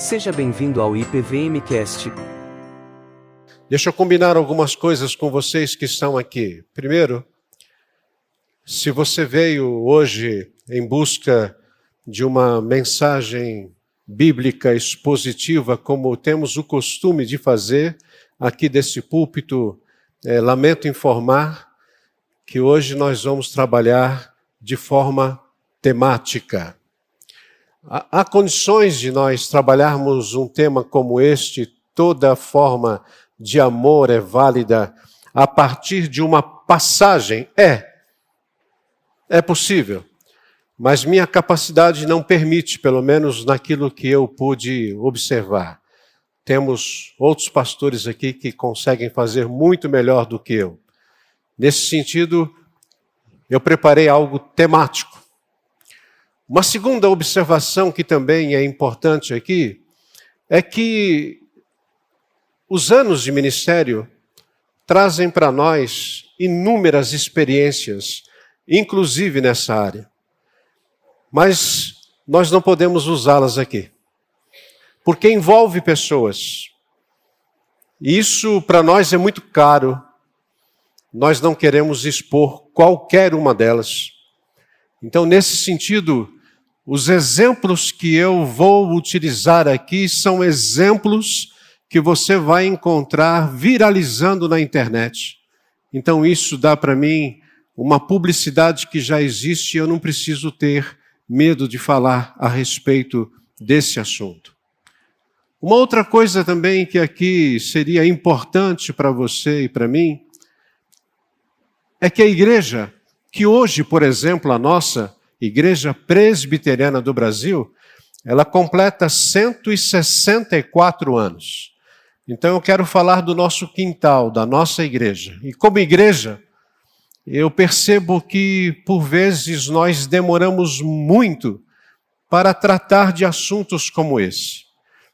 Seja bem-vindo ao IPVMcast. Deixa eu combinar algumas coisas com vocês que estão aqui. Primeiro, se você veio hoje em busca de uma mensagem bíblica expositiva, como temos o costume de fazer aqui desse púlpito, é, lamento informar que hoje nós vamos trabalhar de forma temática. Há condições de nós trabalharmos um tema como este, toda forma de amor é válida, a partir de uma passagem? É. É possível. Mas minha capacidade não permite, pelo menos naquilo que eu pude observar. Temos outros pastores aqui que conseguem fazer muito melhor do que eu. Nesse sentido, eu preparei algo temático. Uma segunda observação que também é importante aqui é que os anos de ministério trazem para nós inúmeras experiências, inclusive nessa área. Mas nós não podemos usá-las aqui, porque envolve pessoas. E isso para nós é muito caro nós não queremos expor qualquer uma delas. Então, nesse sentido, os exemplos que eu vou utilizar aqui são exemplos que você vai encontrar viralizando na internet. Então, isso dá para mim uma publicidade que já existe e eu não preciso ter medo de falar a respeito desse assunto. Uma outra coisa também que aqui seria importante para você e para mim é que a igreja, que hoje, por exemplo, a nossa Igreja Presbiteriana do Brasil, ela completa 164 anos. Então eu quero falar do nosso quintal, da nossa igreja. E como igreja, eu percebo que por vezes nós demoramos muito para tratar de assuntos como esse.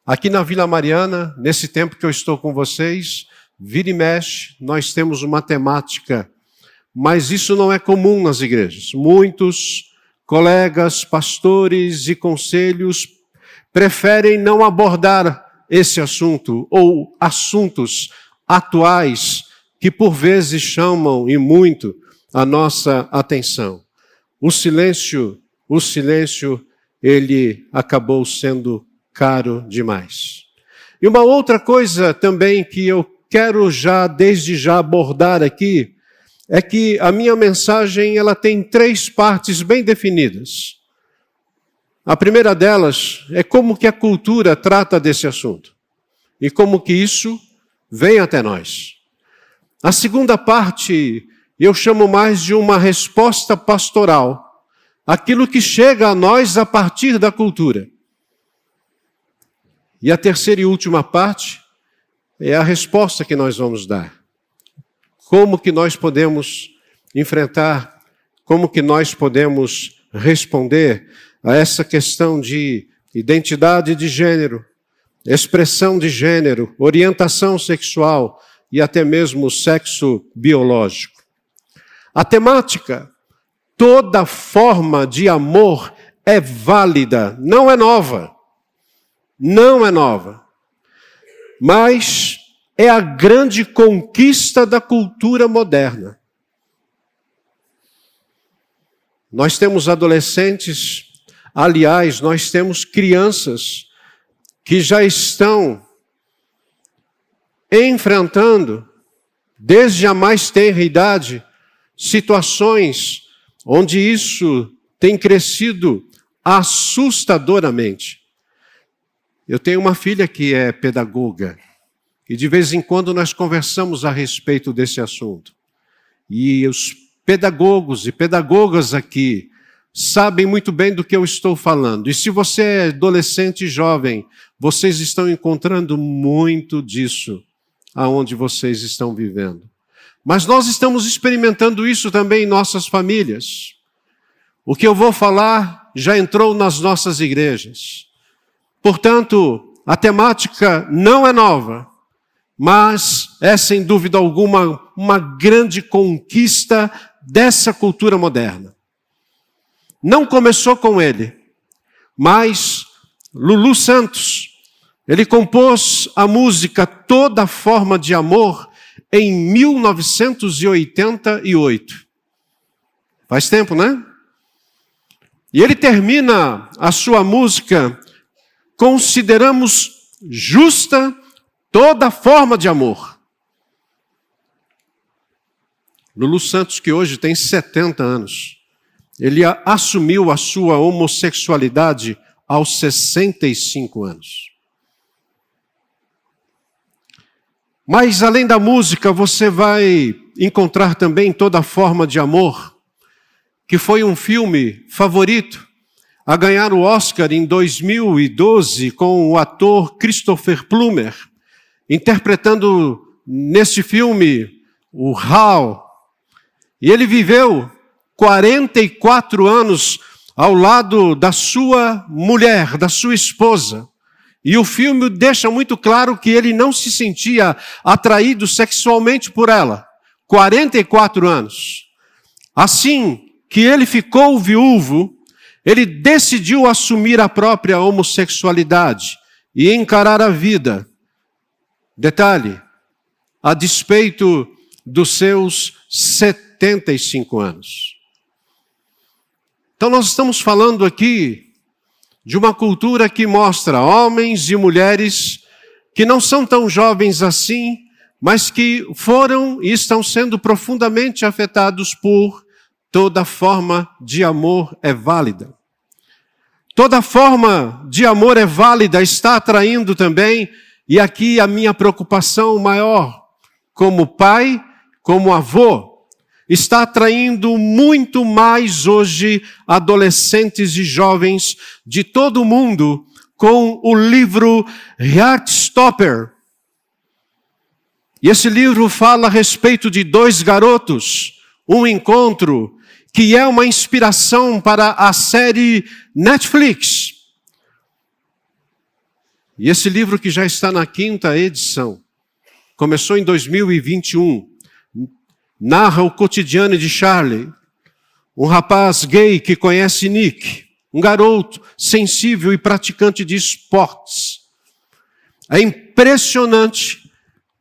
Aqui na Vila Mariana, nesse tempo que eu estou com vocês, vira e mexe, nós temos uma temática mas isso não é comum nas igrejas. Muitos colegas, pastores e conselhos preferem não abordar esse assunto ou assuntos atuais que por vezes chamam e muito a nossa atenção. O silêncio, o silêncio, ele acabou sendo caro demais. E uma outra coisa também que eu quero já desde já abordar aqui é que a minha mensagem ela tem três partes bem definidas. A primeira delas é como que a cultura trata desse assunto e como que isso vem até nós. A segunda parte eu chamo mais de uma resposta pastoral, aquilo que chega a nós a partir da cultura. E a terceira e última parte é a resposta que nós vamos dar. Como que nós podemos enfrentar, como que nós podemos responder a essa questão de identidade de gênero, expressão de gênero, orientação sexual e até mesmo sexo biológico. A temática, toda forma de amor é válida, não é nova. Não é nova. Mas é a grande conquista da cultura moderna. Nós temos adolescentes, aliás, nós temos crianças que já estão enfrentando, desde a mais tenra idade, situações onde isso tem crescido assustadoramente. Eu tenho uma filha que é pedagoga. E de vez em quando nós conversamos a respeito desse assunto. E os pedagogos e pedagogas aqui sabem muito bem do que eu estou falando. E se você é adolescente e jovem, vocês estão encontrando muito disso aonde vocês estão vivendo. Mas nós estamos experimentando isso também em nossas famílias. O que eu vou falar já entrou nas nossas igrejas. Portanto, a temática não é nova mas é sem dúvida alguma uma grande conquista dessa cultura moderna. Não começou com ele, mas Lulu Santos, Ele compôs a música Toda Forma de Amor em 1988. Faz tempo, né? E ele termina a sua música: Consideramos justa toda forma de amor. Lulu Santos, que hoje tem 70 anos, ele assumiu a sua homossexualidade aos 65 anos. Mas além da música, você vai encontrar também toda forma de amor, que foi um filme favorito a ganhar o Oscar em 2012 com o ator Christopher Plummer, interpretando neste filme o Hal. E ele viveu 44 anos ao lado da sua mulher, da sua esposa. E o filme deixa muito claro que ele não se sentia atraído sexualmente por ela. 44 anos. Assim que ele ficou viúvo, ele decidiu assumir a própria homossexualidade e encarar a vida. Detalhe, a despeito dos seus 75 anos. Então, nós estamos falando aqui de uma cultura que mostra homens e mulheres que não são tão jovens assim, mas que foram e estão sendo profundamente afetados por toda forma de amor é válida. Toda forma de amor é válida, está atraindo também, e aqui a minha preocupação maior, como pai, como avô, está atraindo muito mais hoje adolescentes e jovens de todo o mundo com o livro Heartstopper. E esse livro fala a respeito de dois garotos, um encontro, que é uma inspiração para a série Netflix. E esse livro que já está na quinta edição, começou em 2021 narra o cotidiano de Charlie, um rapaz gay que conhece Nick, um garoto sensível e praticante de esportes. É impressionante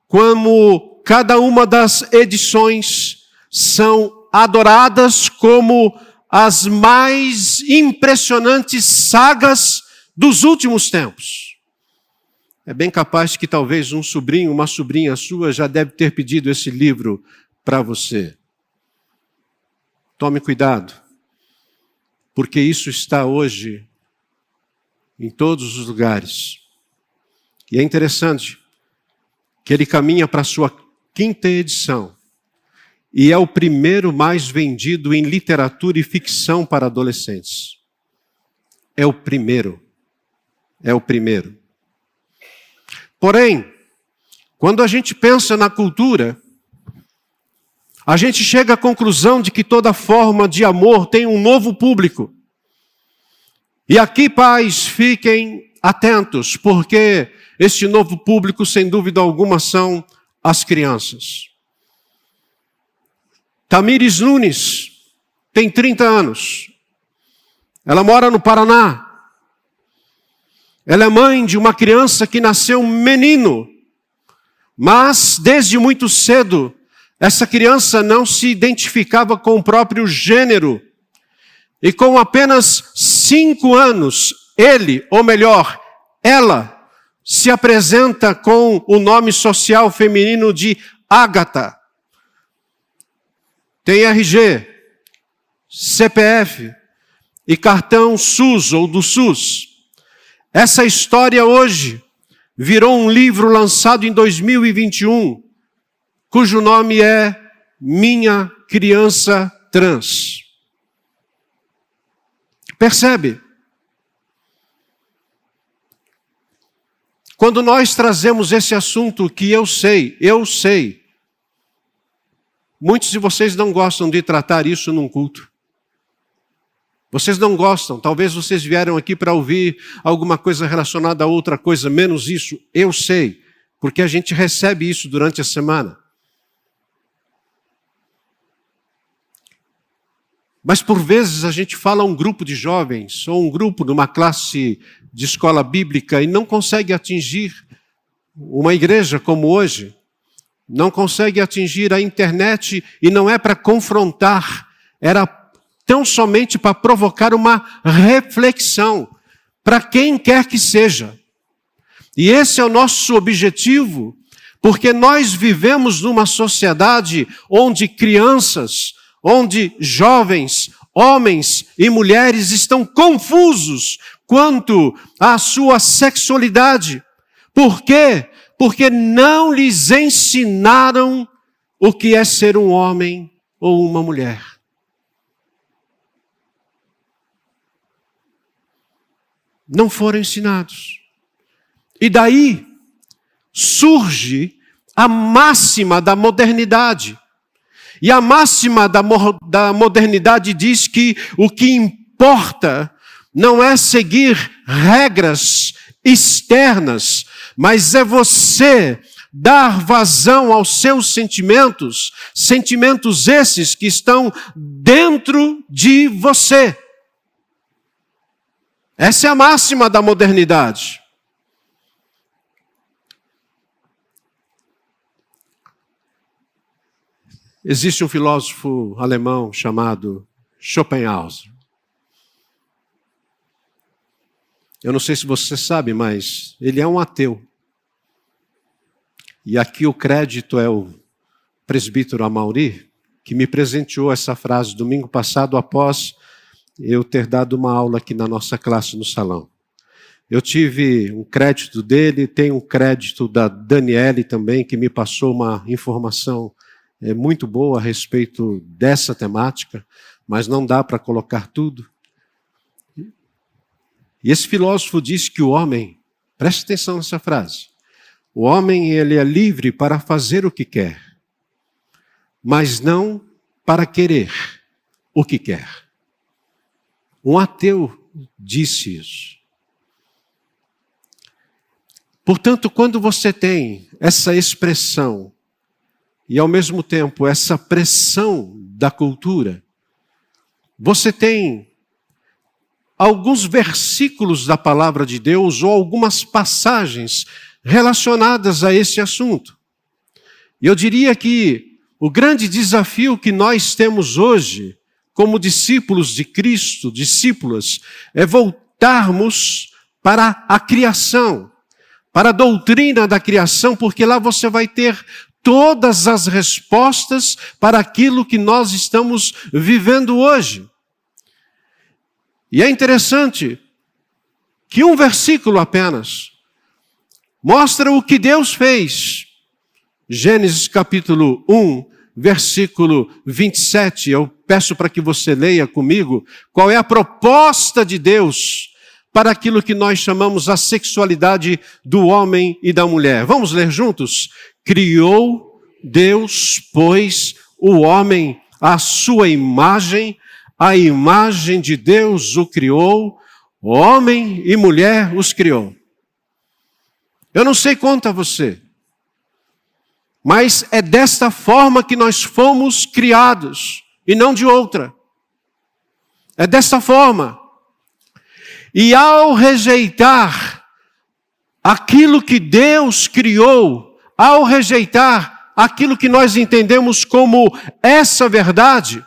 como cada uma das edições são adoradas como as mais impressionantes sagas dos últimos tempos. É bem capaz que talvez um sobrinho, uma sobrinha sua já deve ter pedido esse livro para você. Tome cuidado, porque isso está hoje em todos os lugares. E é interessante que ele caminha para a sua quinta edição e é o primeiro mais vendido em literatura e ficção para adolescentes. É o primeiro. É o primeiro. Porém, quando a gente pensa na cultura, a gente chega à conclusão de que toda forma de amor tem um novo público. E aqui, pais, fiquem atentos, porque este novo público, sem dúvida alguma, são as crianças. Tamires Nunes tem 30 anos. Ela mora no Paraná. Ela é mãe de uma criança que nasceu menino, mas desde muito cedo essa criança não se identificava com o próprio gênero. E com apenas cinco anos, ele, ou melhor, ela, se apresenta com o nome social feminino de Ágata. Tem RG, CPF e cartão SUS ou do SUS. Essa história hoje virou um livro lançado em 2021 cujo nome é Minha Criança Trans. Percebe? Quando nós trazemos esse assunto que eu sei, eu sei, muitos de vocês não gostam de tratar isso num culto. Vocês não gostam, talvez vocês vieram aqui para ouvir alguma coisa relacionada a outra coisa, menos isso, eu sei, porque a gente recebe isso durante a semana. Mas por vezes a gente fala a um grupo de jovens, ou um grupo de uma classe de escola bíblica e não consegue atingir uma igreja como hoje, não consegue atingir a internet e não é para confrontar, era tão somente para provocar uma reflexão para quem quer que seja. E esse é o nosso objetivo, porque nós vivemos numa sociedade onde crianças, onde jovens, homens e mulheres estão confusos quanto à sua sexualidade. Por quê? Porque não lhes ensinaram o que é ser um homem ou uma mulher. Não foram ensinados. E daí surge a máxima da modernidade. E a máxima da, da modernidade diz que o que importa não é seguir regras externas, mas é você dar vazão aos seus sentimentos, sentimentos esses que estão dentro de você. Essa é a máxima da modernidade. Existe um filósofo alemão chamado Schopenhauer. Eu não sei se você sabe, mas ele é um ateu. E aqui o crédito é o presbítero Amauri, que me presenteou essa frase domingo passado após eu ter dado uma aula aqui na nossa classe no salão. Eu tive um crédito dele, tem um crédito da Daniele também, que me passou uma informação é, muito boa a respeito dessa temática, mas não dá para colocar tudo. E esse filósofo disse que o homem, preste atenção nessa frase, o homem ele é livre para fazer o que quer, mas não para querer o que quer. Um ateu disse isso. Portanto, quando você tem essa expressão e ao mesmo tempo essa pressão da cultura, você tem alguns versículos da palavra de Deus ou algumas passagens relacionadas a esse assunto. Eu diria que o grande desafio que nós temos hoje, como discípulos de Cristo, discípulas, é voltarmos para a criação, para a doutrina da criação, porque lá você vai ter todas as respostas para aquilo que nós estamos vivendo hoje. E é interessante que um versículo apenas mostra o que Deus fez. Gênesis capítulo 1, versículo 27. Eu peço para que você leia comigo qual é a proposta de Deus para aquilo que nós chamamos a sexualidade do homem e da mulher. Vamos ler juntos? Criou Deus, pois, o homem à sua imagem, a imagem de Deus o criou, homem e mulher os criou. Eu não sei quanto a você, mas é desta forma que nós fomos criados e não de outra. É desta forma. E ao rejeitar aquilo que Deus criou, ao rejeitar aquilo que nós entendemos como essa verdade,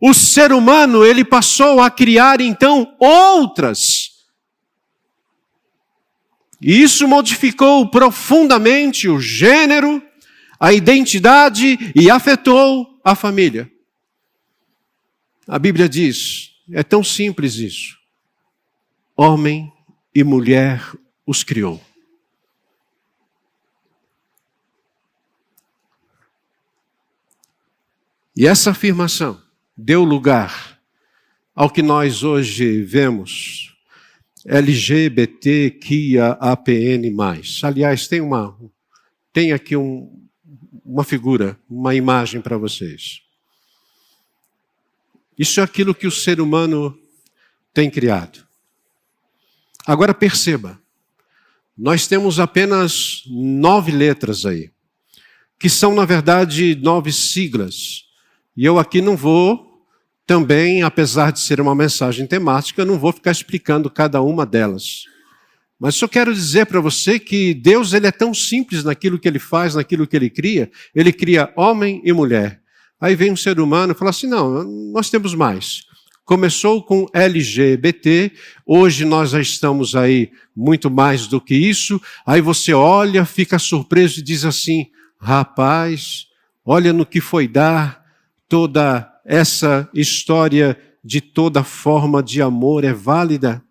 o ser humano ele passou a criar então outras. E isso modificou profundamente o gênero, a identidade e afetou a família. A Bíblia diz, é tão simples isso homem e mulher os criou. E essa afirmação deu lugar ao que nós hoje vemos LGBTQIAPN+. Aliás, tem uma tem aqui um, uma figura, uma imagem para vocês. Isso é aquilo que o ser humano tem criado. Agora perceba, nós temos apenas nove letras aí, que são, na verdade, nove siglas. E eu aqui não vou também, apesar de ser uma mensagem temática, não vou ficar explicando cada uma delas. Mas só quero dizer para você que Deus ele é tão simples naquilo que ele faz, naquilo que ele cria. Ele cria homem e mulher. Aí vem um ser humano e fala assim: não, nós temos mais. Começou com LGBT, hoje nós já estamos aí muito mais do que isso. Aí você olha, fica surpreso e diz assim: rapaz, olha no que foi dar toda essa história de toda forma de amor é válida.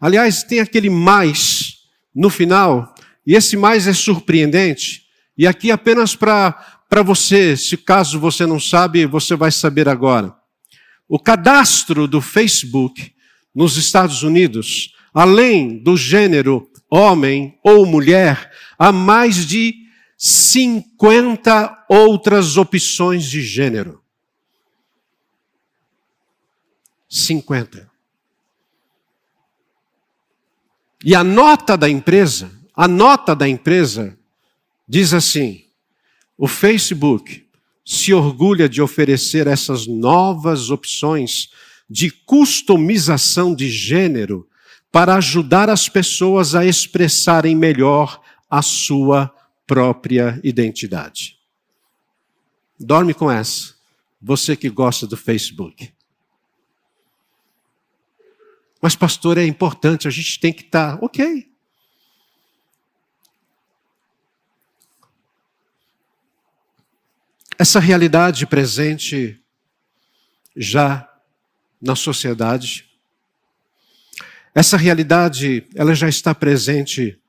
Aliás, tem aquele mais no final, e esse mais é surpreendente. E aqui apenas para você, se caso você não sabe, você vai saber agora. O cadastro do Facebook nos Estados Unidos, além do gênero homem ou mulher, há mais de 50 outras opções de gênero. 50. E a nota da empresa, a nota da empresa diz assim: o Facebook se orgulha de oferecer essas novas opções de customização de gênero para ajudar as pessoas a expressarem melhor a sua própria identidade. Dorme com essa, você que gosta do Facebook. Mas, pastor, é importante, a gente tem que estar. Tá, ok. Essa realidade presente já na sociedade, essa realidade, ela já está presente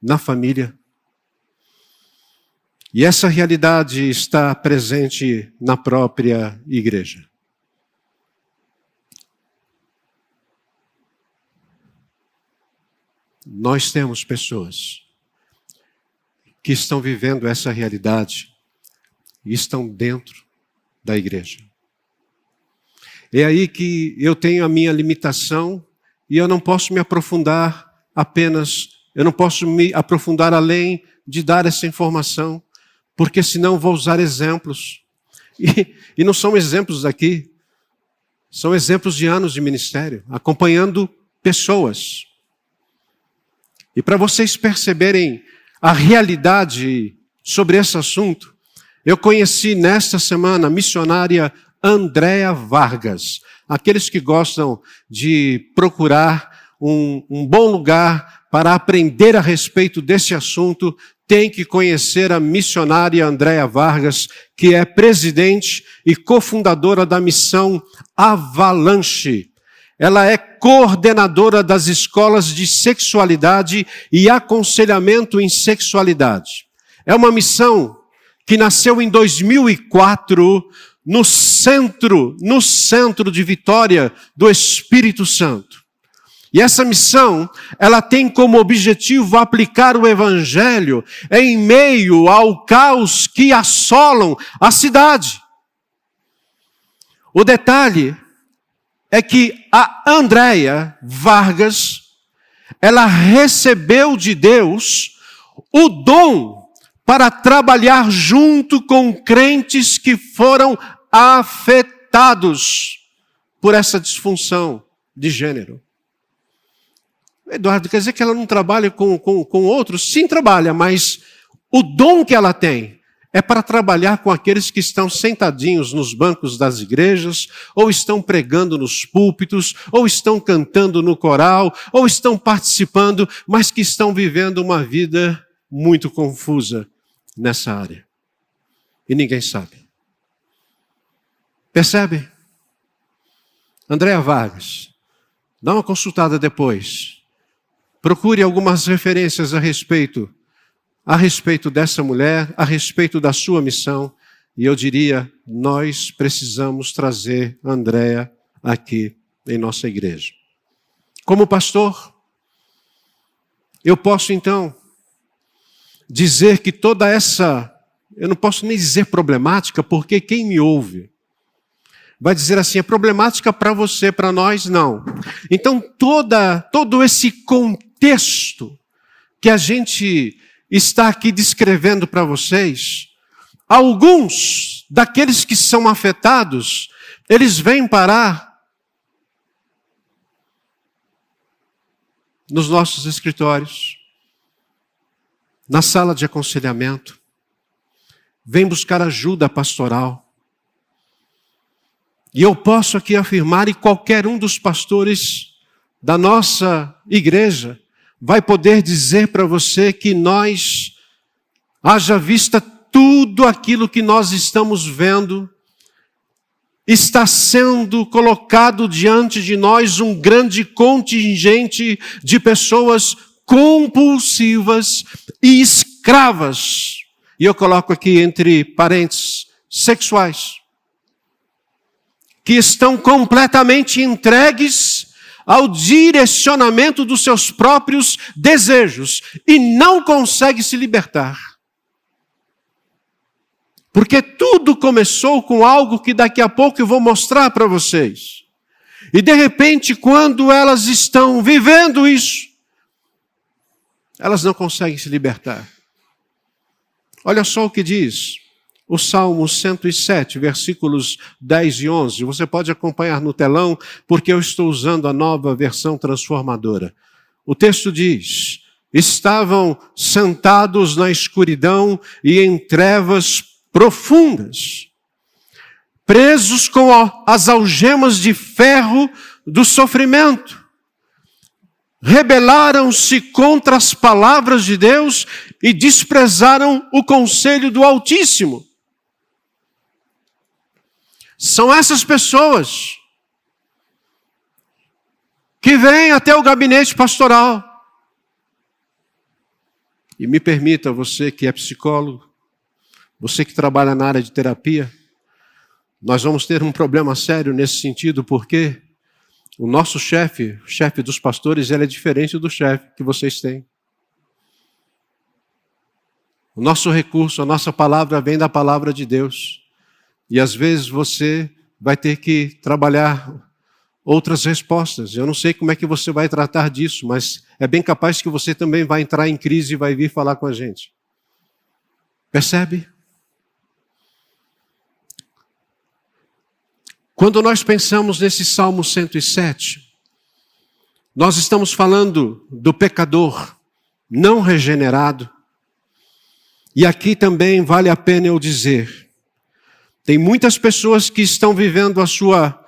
na família. E essa realidade está presente na própria igreja. Nós temos pessoas que estão vivendo essa realidade e estão dentro da igreja. É aí que eu tenho a minha limitação e eu não posso me aprofundar apenas, eu não posso me aprofundar além de dar essa informação, porque senão vou usar exemplos. E, e não são exemplos aqui, são exemplos de anos de ministério, acompanhando pessoas. E para vocês perceberem a realidade sobre esse assunto, eu conheci nesta semana a missionária Andréa Vargas. Aqueles que gostam de procurar um, um bom lugar para aprender a respeito desse assunto, tem que conhecer a missionária Andréa Vargas, que é presidente e cofundadora da missão Avalanche. Ela é coordenadora das escolas de sexualidade e aconselhamento em sexualidade. É uma missão que nasceu em 2004 no centro, no centro de Vitória do Espírito Santo. E essa missão, ela tem como objetivo aplicar o evangelho em meio ao caos que assolam a cidade. O detalhe é que a Andréia Vargas, ela recebeu de Deus o dom para trabalhar junto com crentes que foram afetados por essa disfunção de gênero. Eduardo, quer dizer que ela não trabalha com, com, com outros? Sim, trabalha, mas o dom que ela tem é para trabalhar com aqueles que estão sentadinhos nos bancos das igrejas, ou estão pregando nos púlpitos, ou estão cantando no coral, ou estão participando, mas que estão vivendo uma vida muito confusa nessa área. E ninguém sabe. Percebe? Andréa Vargas, dá uma consultada depois. Procure algumas referências a respeito a respeito dessa mulher, a respeito da sua missão, e eu diria, nós precisamos trazer Andréa aqui em nossa igreja. Como pastor, eu posso então dizer que toda essa, eu não posso nem dizer problemática, porque quem me ouve vai dizer assim, é problemática para você, para nós não. Então toda todo esse contexto que a gente está aqui descrevendo para vocês, alguns daqueles que são afetados, eles vêm parar nos nossos escritórios, na sala de aconselhamento, vem buscar ajuda pastoral. E eu posso aqui afirmar, e qualquer um dos pastores da nossa igreja vai poder dizer para você que nós, haja vista tudo aquilo que nós estamos vendo, está sendo colocado diante de nós um grande contingente de pessoas compulsivas e escravas. E eu coloco aqui entre parênteses, sexuais, que estão completamente entregues ao direcionamento dos seus próprios desejos e não conseguem se libertar. Porque tudo começou com algo que daqui a pouco eu vou mostrar para vocês. E de repente, quando elas estão vivendo isso, elas não conseguem se libertar. Olha só o que diz o Salmo 107, versículos 10 e 11. Você pode acompanhar no telão, porque eu estou usando a nova versão transformadora. O texto diz: Estavam sentados na escuridão e em trevas profundas, presos com as algemas de ferro do sofrimento. Rebelaram-se contra as palavras de Deus e desprezaram o conselho do Altíssimo. São essas pessoas que vêm até o gabinete pastoral. E me permita, você que é psicólogo, você que trabalha na área de terapia, nós vamos ter um problema sério nesse sentido, porque o nosso chefe, o chefe dos pastores, ele é diferente do chefe que vocês têm. O nosso recurso, a nossa palavra vem da palavra de Deus. E às vezes você vai ter que trabalhar outras respostas. Eu não sei como é que você vai tratar disso, mas é bem capaz que você também vai entrar em crise e vai vir falar com a gente. Percebe? Quando nós pensamos nesse Salmo 107, nós estamos falando do pecador não regenerado. E aqui também vale a pena eu dizer: tem muitas pessoas que estão vivendo a sua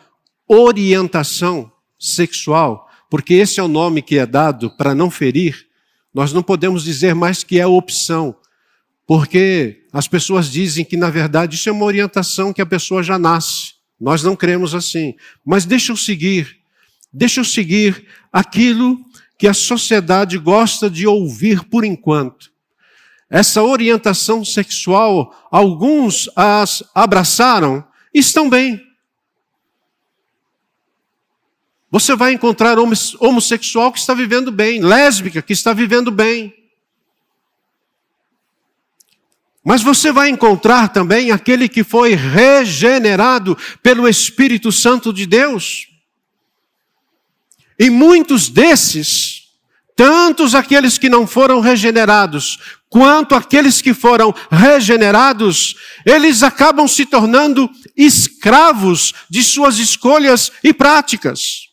orientação sexual, porque esse é o nome que é dado para não ferir. Nós não podemos dizer mais que é opção, porque as pessoas dizem que, na verdade, isso é uma orientação que a pessoa já nasce. Nós não cremos assim. Mas deixa eu seguir, deixa eu seguir aquilo que a sociedade gosta de ouvir por enquanto. Essa orientação sexual, alguns as abraçaram, estão bem. Você vai encontrar homossexual que está vivendo bem, lésbica que está vivendo bem. Mas você vai encontrar também aquele que foi regenerado pelo Espírito Santo de Deus. E muitos desses, tantos aqueles que não foram regenerados, quanto aqueles que foram regenerados, eles acabam se tornando escravos de suas escolhas e práticas.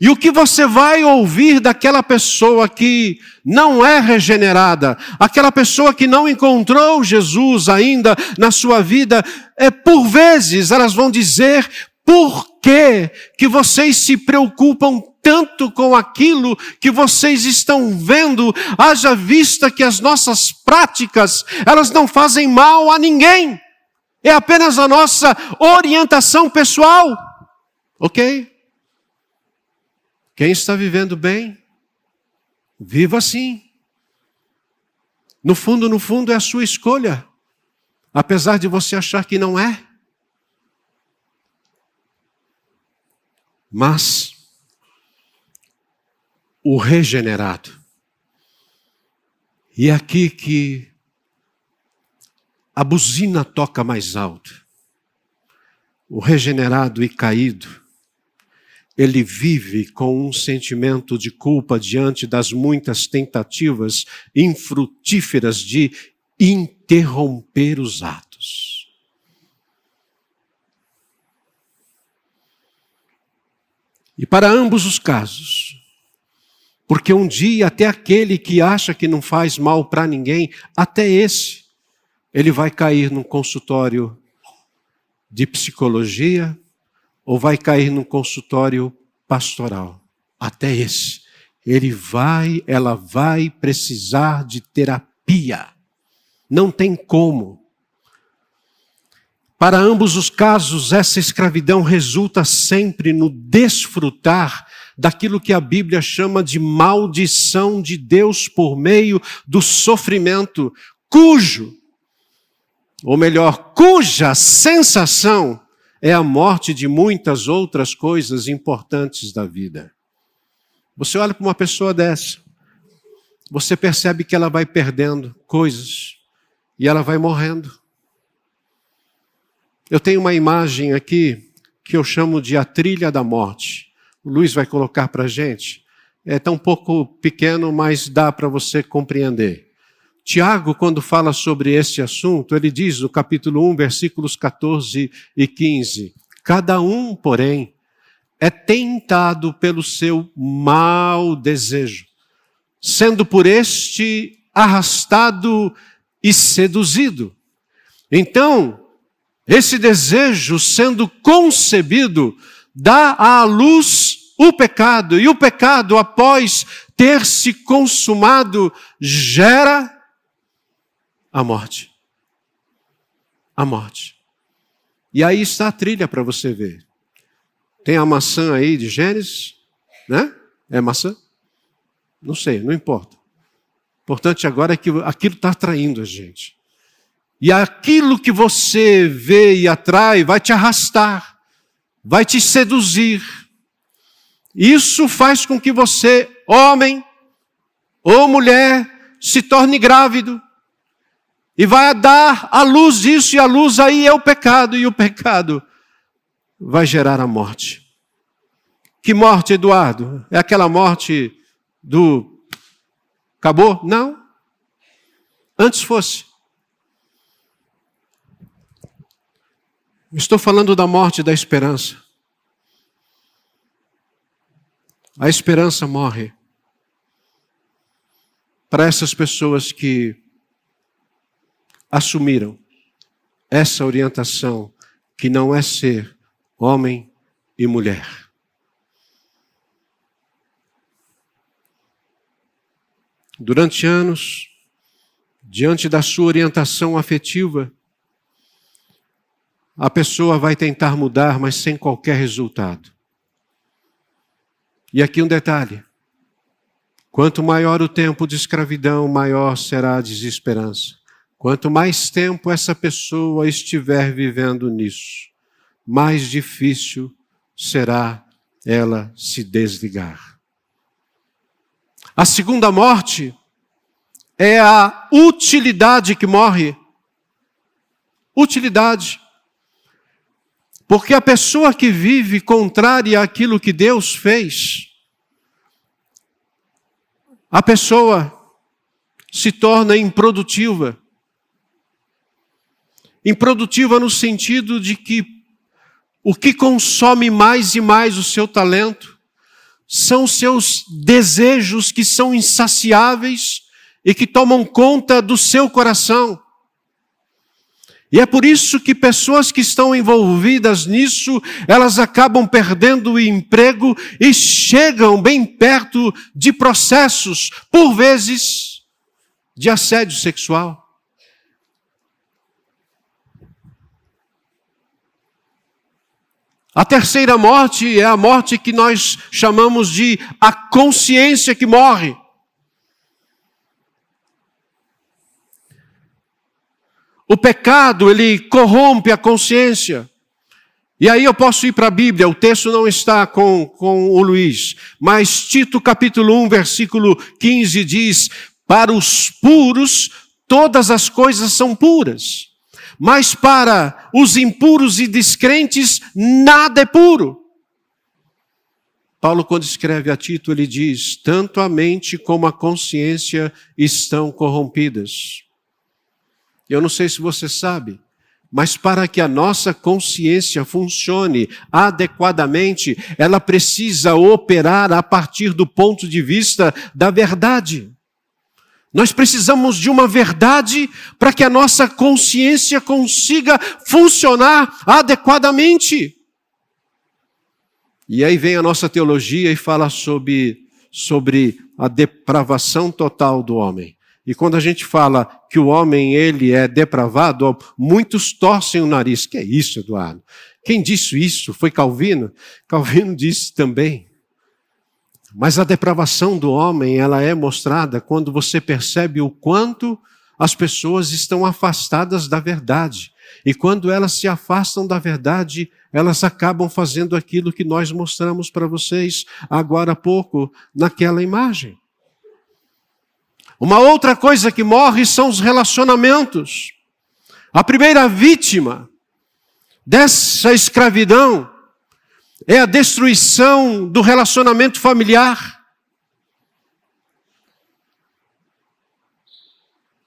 E o que você vai ouvir daquela pessoa que não é regenerada, aquela pessoa que não encontrou Jesus ainda na sua vida, é por vezes elas vão dizer por que que vocês se preocupam tanto com aquilo que vocês estão vendo, haja vista que as nossas práticas, elas não fazem mal a ninguém. É apenas a nossa orientação pessoal. OK? Quem está vivendo bem, viva assim. No fundo, no fundo, é a sua escolha, apesar de você achar que não é. Mas o regenerado, e é aqui que a buzina toca mais alto, o regenerado e caído, ele vive com um sentimento de culpa diante das muitas tentativas infrutíferas de interromper os atos. E para ambos os casos, porque um dia até aquele que acha que não faz mal para ninguém, até esse, ele vai cair num consultório de psicologia ou vai cair num consultório pastoral. Até esse. Ele vai, ela vai precisar de terapia. Não tem como. Para ambos os casos, essa escravidão resulta sempre no desfrutar daquilo que a Bíblia chama de maldição de Deus por meio do sofrimento, cujo, ou melhor, cuja sensação é a morte de muitas outras coisas importantes da vida. Você olha para uma pessoa dessa, você percebe que ela vai perdendo coisas e ela vai morrendo. Eu tenho uma imagem aqui que eu chamo de a trilha da morte. O Luiz vai colocar para a gente. É tão pouco pequeno, mas dá para você compreender. Tiago, quando fala sobre este assunto, ele diz no capítulo 1, versículos 14 e 15: Cada um, porém, é tentado pelo seu mau desejo, sendo por este arrastado e seduzido. Então, esse desejo, sendo concebido, dá à luz o pecado, e o pecado, após ter se consumado, gera a morte. A morte. E aí está a trilha para você ver. Tem a maçã aí de Gênesis, né? É maçã? Não sei, não importa. O importante agora é que aquilo está atraindo a gente. E aquilo que você vê e atrai vai te arrastar, vai te seduzir. Isso faz com que você, homem ou mulher, se torne grávido. E vai dar a luz disso, e a luz aí é o pecado, e o pecado vai gerar a morte. Que morte, Eduardo? É aquela morte do. Acabou? Não. Antes fosse. Estou falando da morte da esperança. A esperança morre para essas pessoas que assumiram essa orientação que não é ser homem e mulher. Durante anos, diante da sua orientação afetiva, a pessoa vai tentar mudar, mas sem qualquer resultado. E aqui um detalhe: quanto maior o tempo de escravidão, maior será a desesperança. Quanto mais tempo essa pessoa estiver vivendo nisso, mais difícil será ela se desligar. A segunda morte é a utilidade que morre. Utilidade. Porque a pessoa que vive contrária àquilo que Deus fez, a pessoa se torna improdutiva. Improdutiva no sentido de que o que consome mais e mais o seu talento são seus desejos que são insaciáveis e que tomam conta do seu coração. E é por isso que pessoas que estão envolvidas nisso, elas acabam perdendo o emprego e chegam bem perto de processos, por vezes, de assédio sexual. A terceira morte é a morte que nós chamamos de a consciência que morre. O pecado, ele corrompe a consciência. E aí eu posso ir para a Bíblia, o texto não está com, com o Luiz, mas Tito capítulo 1, versículo 15 diz: Para os puros, todas as coisas são puras, mas para os impuros e descrentes, nada é puro. Paulo, quando escreve a Tito, ele diz: Tanto a mente como a consciência estão corrompidas. Eu não sei se você sabe, Mas para que a nossa consciência funcione adequadamente, ela precisa operar a partir do ponto de vista da verdade. Nós precisamos de uma verdade para que a nossa consciência consiga funcionar adequadamente. E aí vem a nossa teologia e fala sobre, sobre a depravação total do homem. E quando a gente fala que o homem ele é depravado, muitos torcem o nariz. Que é isso, Eduardo? Quem disse isso? Foi Calvino? Calvino disse também. Mas a depravação do homem, ela é mostrada quando você percebe o quanto as pessoas estão afastadas da verdade. E quando elas se afastam da verdade, elas acabam fazendo aquilo que nós mostramos para vocês agora há pouco naquela imagem. Uma outra coisa que morre são os relacionamentos. A primeira vítima dessa escravidão é a destruição do relacionamento familiar.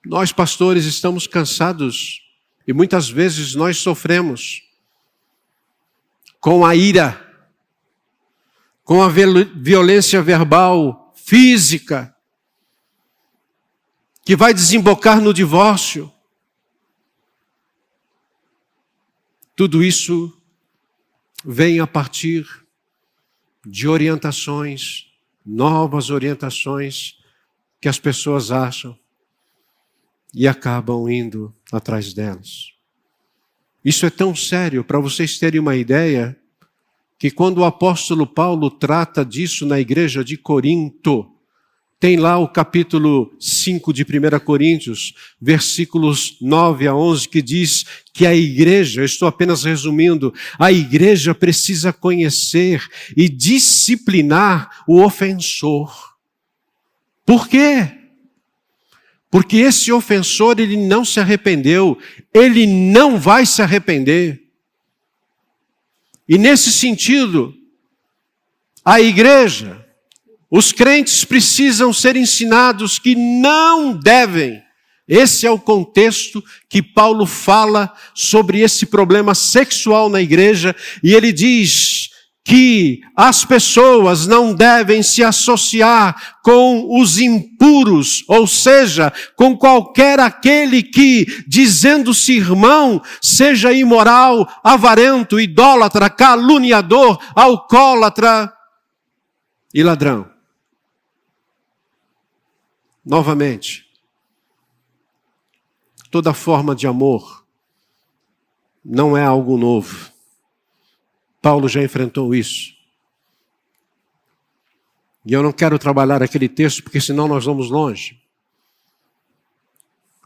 Nós, pastores, estamos cansados e muitas vezes nós sofremos com a ira, com a violência verbal, física, que vai desembocar no divórcio. Tudo isso vem a partir de orientações, novas orientações que as pessoas acham e acabam indo atrás delas. Isso é tão sério, para vocês terem uma ideia, que quando o apóstolo Paulo trata disso na igreja de Corinto, tem lá o capítulo 5 de 1 Coríntios, versículos 9 a 11, que diz que a igreja, estou apenas resumindo, a igreja precisa conhecer e disciplinar o ofensor. Por quê? Porque esse ofensor, ele não se arrependeu, ele não vai se arrepender. E nesse sentido, a igreja, os crentes precisam ser ensinados que não devem. Esse é o contexto que Paulo fala sobre esse problema sexual na igreja, e ele diz que as pessoas não devem se associar com os impuros, ou seja, com qualquer aquele que, dizendo-se irmão, seja imoral, avarento, idólatra, caluniador, alcoólatra e ladrão. Novamente, toda forma de amor não é algo novo. Paulo já enfrentou isso. E eu não quero trabalhar aquele texto porque senão nós vamos longe.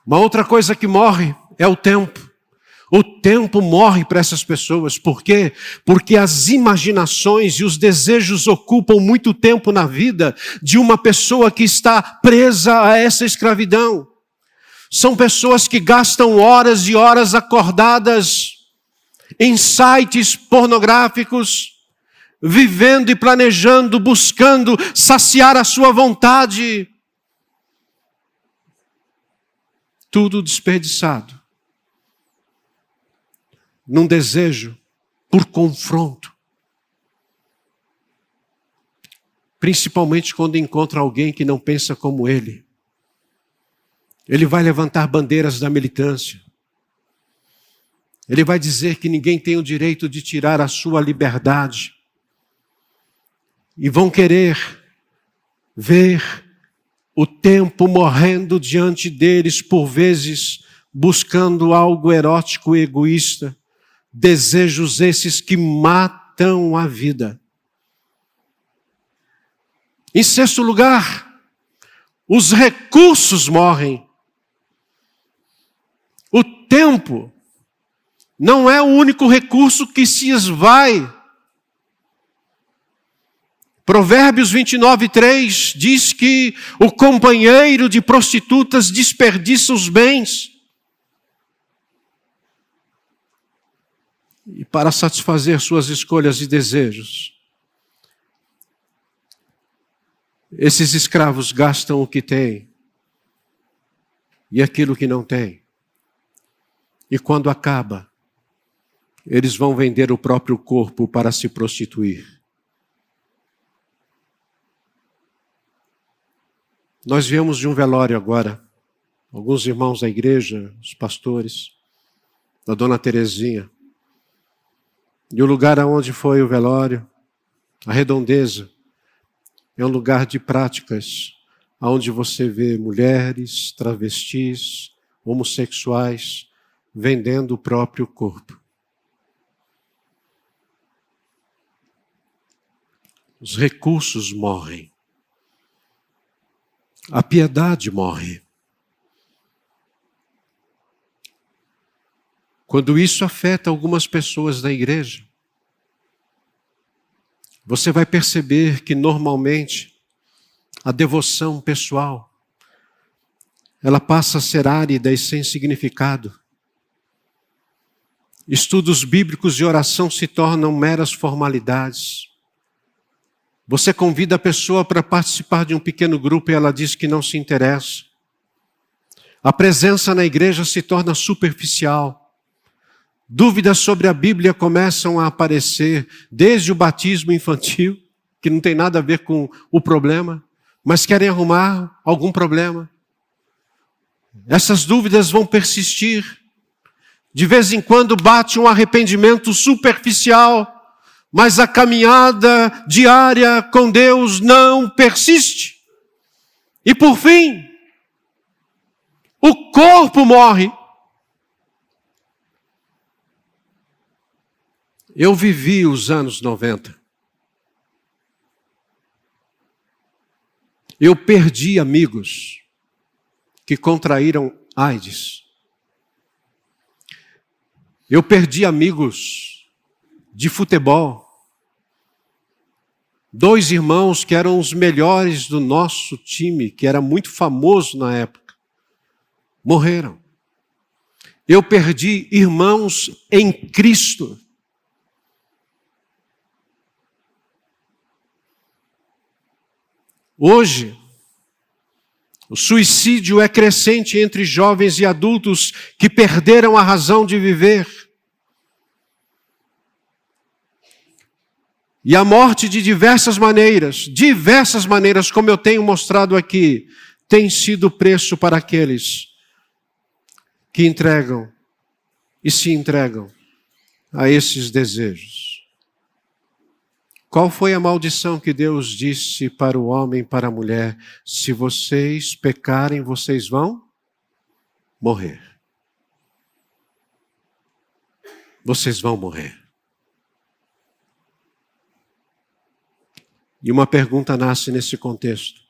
Uma outra coisa que morre é o tempo. O tempo morre para essas pessoas. Por quê? Porque as imaginações e os desejos ocupam muito tempo na vida de uma pessoa que está presa a essa escravidão. São pessoas que gastam horas e horas acordadas em sites pornográficos, vivendo e planejando, buscando saciar a sua vontade. Tudo desperdiçado num desejo por confronto. Principalmente quando encontra alguém que não pensa como ele. Ele vai levantar bandeiras da militância. Ele vai dizer que ninguém tem o direito de tirar a sua liberdade. E vão querer ver o tempo morrendo diante deles, por vezes buscando algo erótico e egoísta Desejos esses que matam a vida. Em sexto lugar, os recursos morrem. O tempo não é o único recurso que se esvai. Provérbios 29, 3 diz que o companheiro de prostitutas desperdiça os bens. E para satisfazer suas escolhas e desejos. Esses escravos gastam o que têm e aquilo que não têm. E quando acaba, eles vão vender o próprio corpo para se prostituir. Nós viemos de um velório agora, alguns irmãos da igreja, os pastores, da dona Terezinha. E o lugar aonde foi o velório, a redondeza, é um lugar de práticas, onde você vê mulheres, travestis, homossexuais vendendo o próprio corpo. Os recursos morrem. A piedade morre. Quando isso afeta algumas pessoas da igreja, você vai perceber que normalmente a devoção pessoal ela passa a ser árida e sem significado. Estudos bíblicos e oração se tornam meras formalidades. Você convida a pessoa para participar de um pequeno grupo e ela diz que não se interessa. A presença na igreja se torna superficial. Dúvidas sobre a Bíblia começam a aparecer desde o batismo infantil, que não tem nada a ver com o problema, mas querem arrumar algum problema. Essas dúvidas vão persistir. De vez em quando bate um arrependimento superficial mas a caminhada diária com Deus não persiste. E por fim, o corpo morre. Eu vivi os anos 90. Eu perdi amigos que contraíram AIDS. Eu perdi amigos de futebol. Dois irmãos que eram os melhores do nosso time, que era muito famoso na época, morreram. Eu perdi irmãos em Cristo. Hoje, o suicídio é crescente entre jovens e adultos que perderam a razão de viver. E a morte de diversas maneiras, diversas maneiras, como eu tenho mostrado aqui, tem sido preço para aqueles que entregam e se entregam a esses desejos. Qual foi a maldição que Deus disse para o homem e para a mulher? Se vocês pecarem, vocês vão morrer. Vocês vão morrer. E uma pergunta nasce nesse contexto.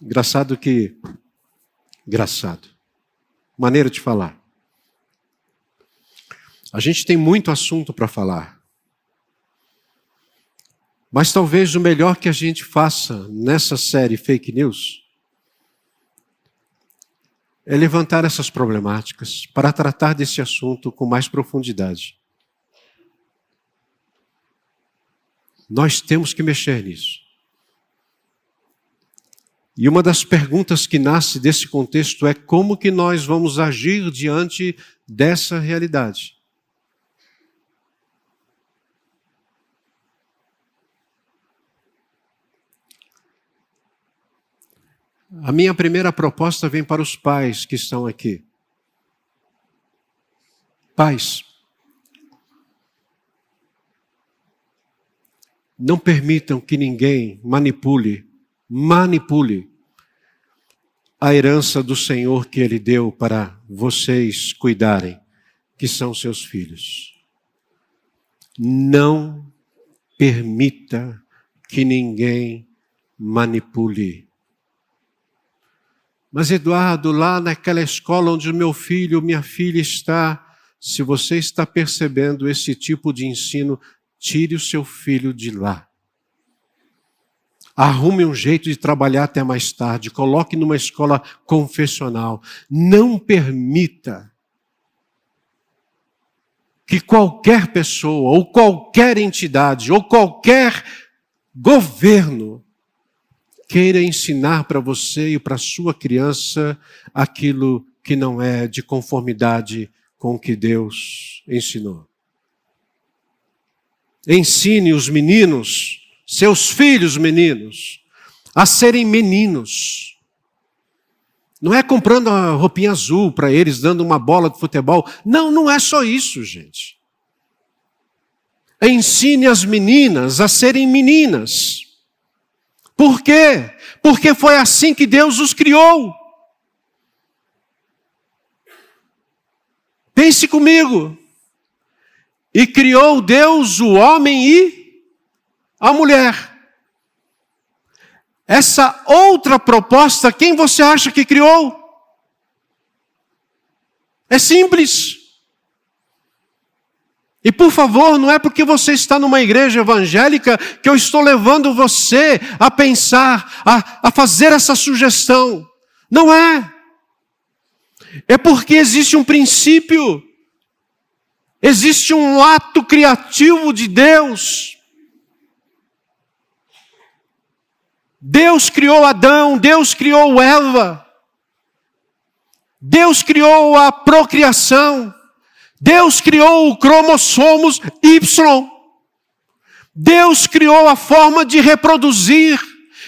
Engraçado que. Engraçado. Maneira de falar. A gente tem muito assunto para falar. Mas talvez o melhor que a gente faça nessa série Fake News é levantar essas problemáticas para tratar desse assunto com mais profundidade. Nós temos que mexer nisso. E uma das perguntas que nasce desse contexto é como que nós vamos agir diante dessa realidade. A minha primeira proposta vem para os pais que estão aqui. Pais, Não permitam que ninguém manipule, manipule a herança do Senhor que Ele deu para vocês cuidarem, que são seus filhos. Não permita que ninguém manipule. Mas, Eduardo, lá naquela escola onde meu filho, minha filha está, se você está percebendo esse tipo de ensino, Tire o seu filho de lá. Arrume um jeito de trabalhar até mais tarde. Coloque numa escola confessional. Não permita que qualquer pessoa, ou qualquer entidade, ou qualquer governo queira ensinar para você e para sua criança aquilo que não é de conformidade com o que Deus ensinou. Ensine os meninos, seus filhos meninos, a serem meninos. Não é comprando a roupinha azul para eles, dando uma bola de futebol. Não, não é só isso, gente. Ensine as meninas a serem meninas. Por quê? Porque foi assim que Deus os criou. Pense comigo. E criou Deus o homem e a mulher. Essa outra proposta, quem você acha que criou? É simples. E por favor, não é porque você está numa igreja evangélica que eu estou levando você a pensar, a, a fazer essa sugestão. Não é. É porque existe um princípio, existe um ato criativo de Deus. Deus criou Adão, Deus criou Eva, Deus criou a procriação. Deus criou o cromossomos Y. Deus criou a forma de reproduzir.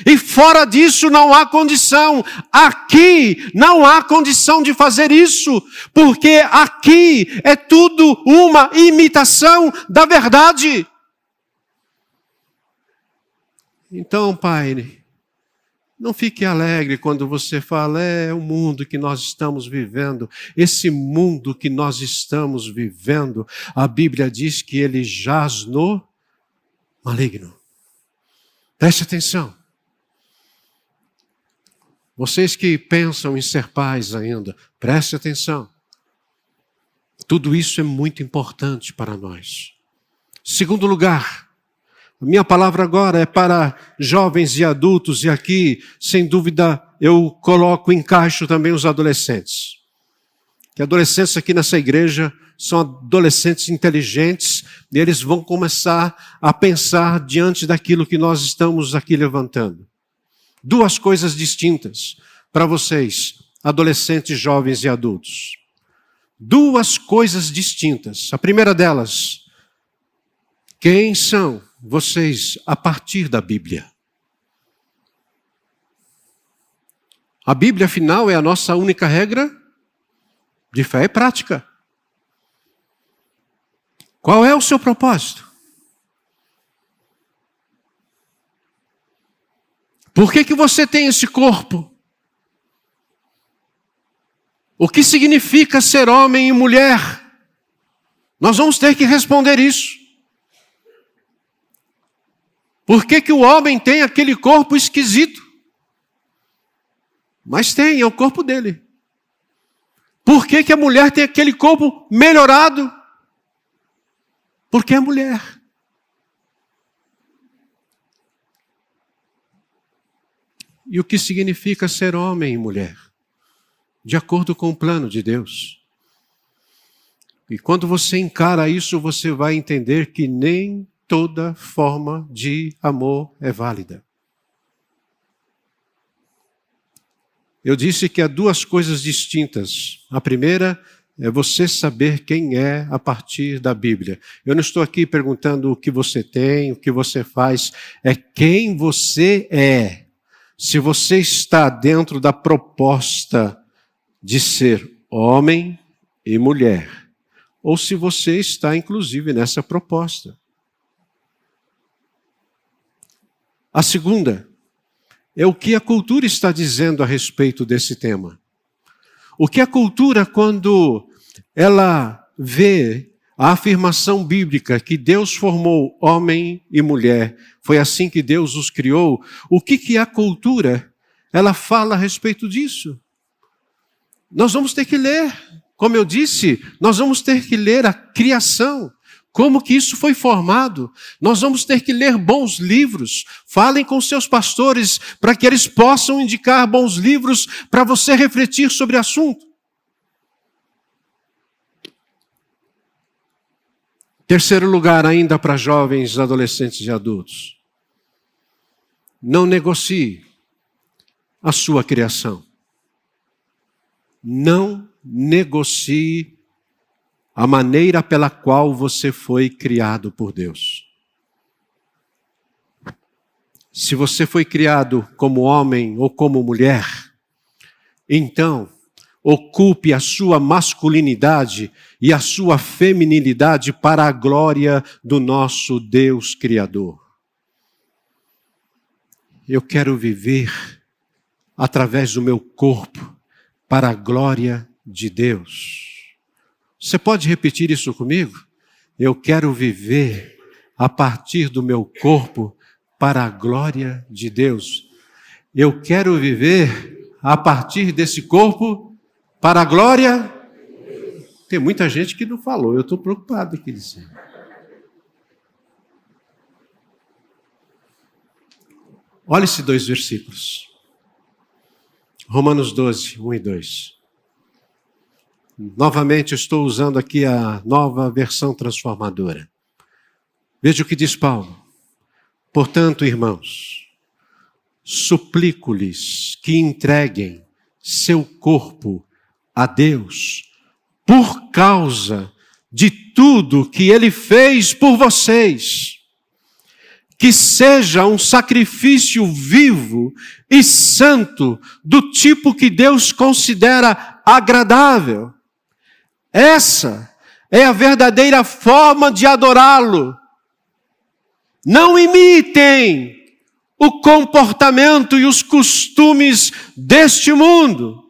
E fora disso não há condição. Aqui não há condição de fazer isso, porque aqui é tudo uma imitação da verdade. Então, Pai, não fique alegre quando você fala, é o mundo que nós estamos vivendo. Esse mundo que nós estamos vivendo, a Bíblia diz que ele jaz no maligno. Preste atenção. Vocês que pensam em ser pais ainda, preste atenção. Tudo isso é muito importante para nós. Segundo lugar, minha palavra agora é para jovens e adultos, e aqui, sem dúvida, eu coloco, encaixo também os adolescentes. Que adolescentes aqui nessa igreja são adolescentes inteligentes, e eles vão começar a pensar diante daquilo que nós estamos aqui levantando. Duas coisas distintas para vocês, adolescentes, jovens e adultos. Duas coisas distintas. A primeira delas, quem são vocês a partir da Bíblia. A Bíblia, afinal, é a nossa única regra de fé e prática. Qual é o seu propósito? Por que, que você tem esse corpo? O que significa ser homem e mulher? Nós vamos ter que responder isso. Por que, que o homem tem aquele corpo esquisito? Mas tem, é o corpo dele. Por que, que a mulher tem aquele corpo melhorado? Porque é mulher. E o que significa ser homem e mulher? De acordo com o plano de Deus. E quando você encara isso, você vai entender que nem toda forma de amor é válida. Eu disse que há duas coisas distintas. A primeira é você saber quem é a partir da Bíblia. Eu não estou aqui perguntando o que você tem, o que você faz, é quem você é. Se você está dentro da proposta de ser homem e mulher, ou se você está, inclusive, nessa proposta. A segunda é o que a cultura está dizendo a respeito desse tema. O que a cultura, quando ela vê a afirmação bíblica que Deus formou homem e mulher, foi assim que Deus os criou, o que, que a cultura ela fala a respeito disso? Nós vamos ter que ler, como eu disse, nós vamos ter que ler a criação. Como que isso foi formado? Nós vamos ter que ler bons livros. Falem com seus pastores para que eles possam indicar bons livros para você refletir sobre o assunto. Terceiro lugar, ainda para jovens, adolescentes e adultos. Não negocie a sua criação. Não negocie a maneira pela qual você foi criado por Deus. Se você foi criado como homem ou como mulher, então ocupe a sua masculinidade e a sua feminilidade para a glória do nosso Deus Criador. Eu quero viver através do meu corpo para a glória de Deus. Você pode repetir isso comigo? Eu quero viver a partir do meu corpo para a glória de Deus. Eu quero viver a partir desse corpo para a glória. Tem muita gente que não falou, eu estou preocupado aqui cima. Olha esses dois versículos. Romanos 12, 1 e 2. Novamente, estou usando aqui a nova versão transformadora. Veja o que diz Paulo. Portanto, irmãos, suplico-lhes que entreguem seu corpo a Deus por causa de tudo que ele fez por vocês. Que seja um sacrifício vivo e santo, do tipo que Deus considera agradável. Essa é a verdadeira forma de adorá-lo não imitem o comportamento e os costumes deste mundo,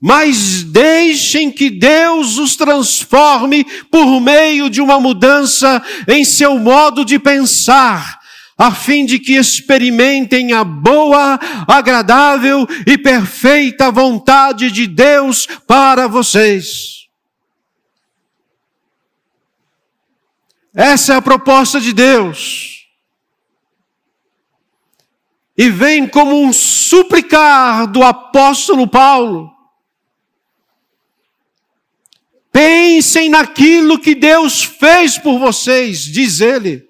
mas deixem que Deus os transforme por meio de uma mudança em seu modo de pensar, a fim de que experimentem a boa, agradável e perfeita vontade de Deus para vocês. Essa é a proposta de Deus e vem como um suplicar do apóstolo Paulo. Pensem naquilo que Deus fez por vocês, diz ele.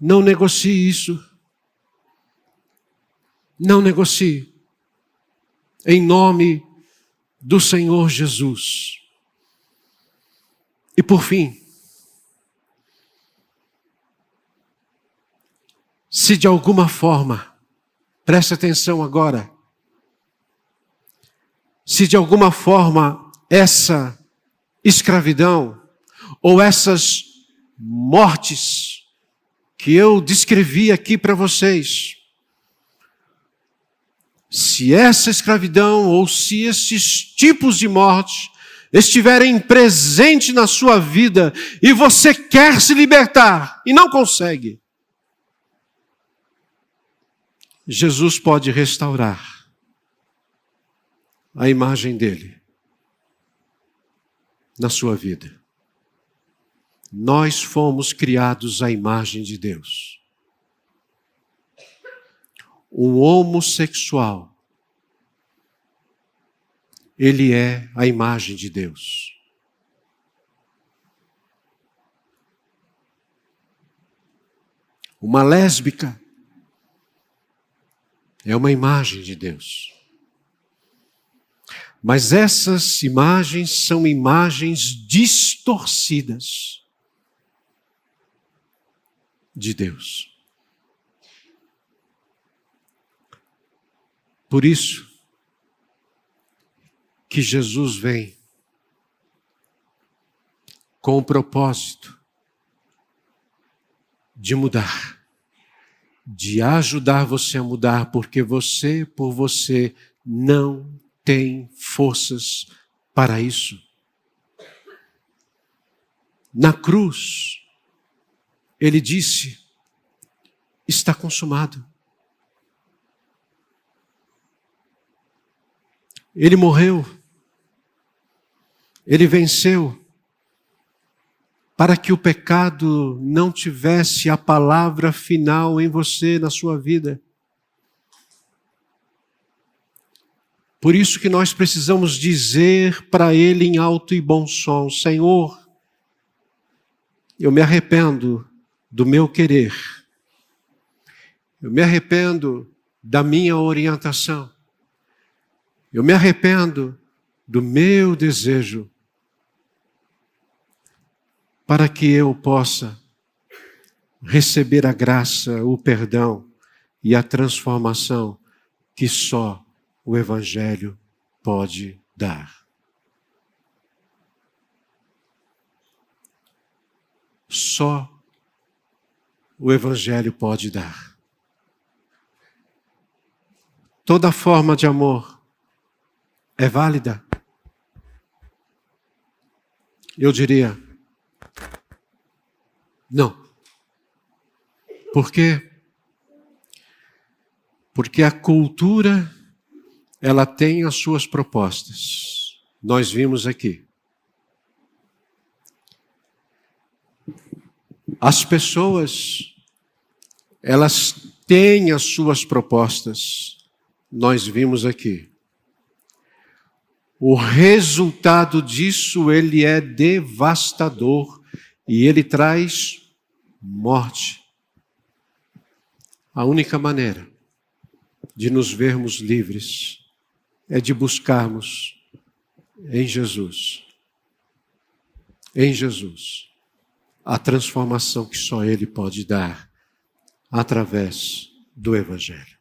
Não negocie isso. Não negocie. Em nome do Senhor Jesus. E por fim, se de alguma forma, preste atenção agora, se de alguma forma essa escravidão ou essas mortes que eu descrevi aqui para vocês, se essa escravidão ou se esses tipos de morte estiverem presentes na sua vida e você quer se libertar e não consegue, Jesus pode restaurar a imagem dele na sua vida. Nós fomos criados à imagem de Deus. O homossexual, ele é a imagem de Deus. Uma lésbica é uma imagem de Deus. Mas essas imagens são imagens distorcidas de Deus. Por isso que Jesus vem com o propósito de mudar de ajudar você a mudar, porque você, por você, não tem forças para isso. Na cruz, ele disse: está consumado. Ele morreu, ele venceu, para que o pecado não tivesse a palavra final em você, na sua vida. Por isso que nós precisamos dizer para Ele em alto e bom som: Senhor, eu me arrependo do meu querer, eu me arrependo da minha orientação, Eu me arrependo do meu desejo para que eu possa receber a graça, o perdão e a transformação que só o Evangelho pode dar. Só o Evangelho pode dar. Toda forma de amor é válida. Eu diria, não. Por quê? Porque a cultura ela tem as suas propostas. Nós vimos aqui. As pessoas elas têm as suas propostas. Nós vimos aqui. O resultado disso ele é devastador e ele traz morte. A única maneira de nos vermos livres é de buscarmos em Jesus, em Jesus, a transformação que só Ele pode dar através do Evangelho.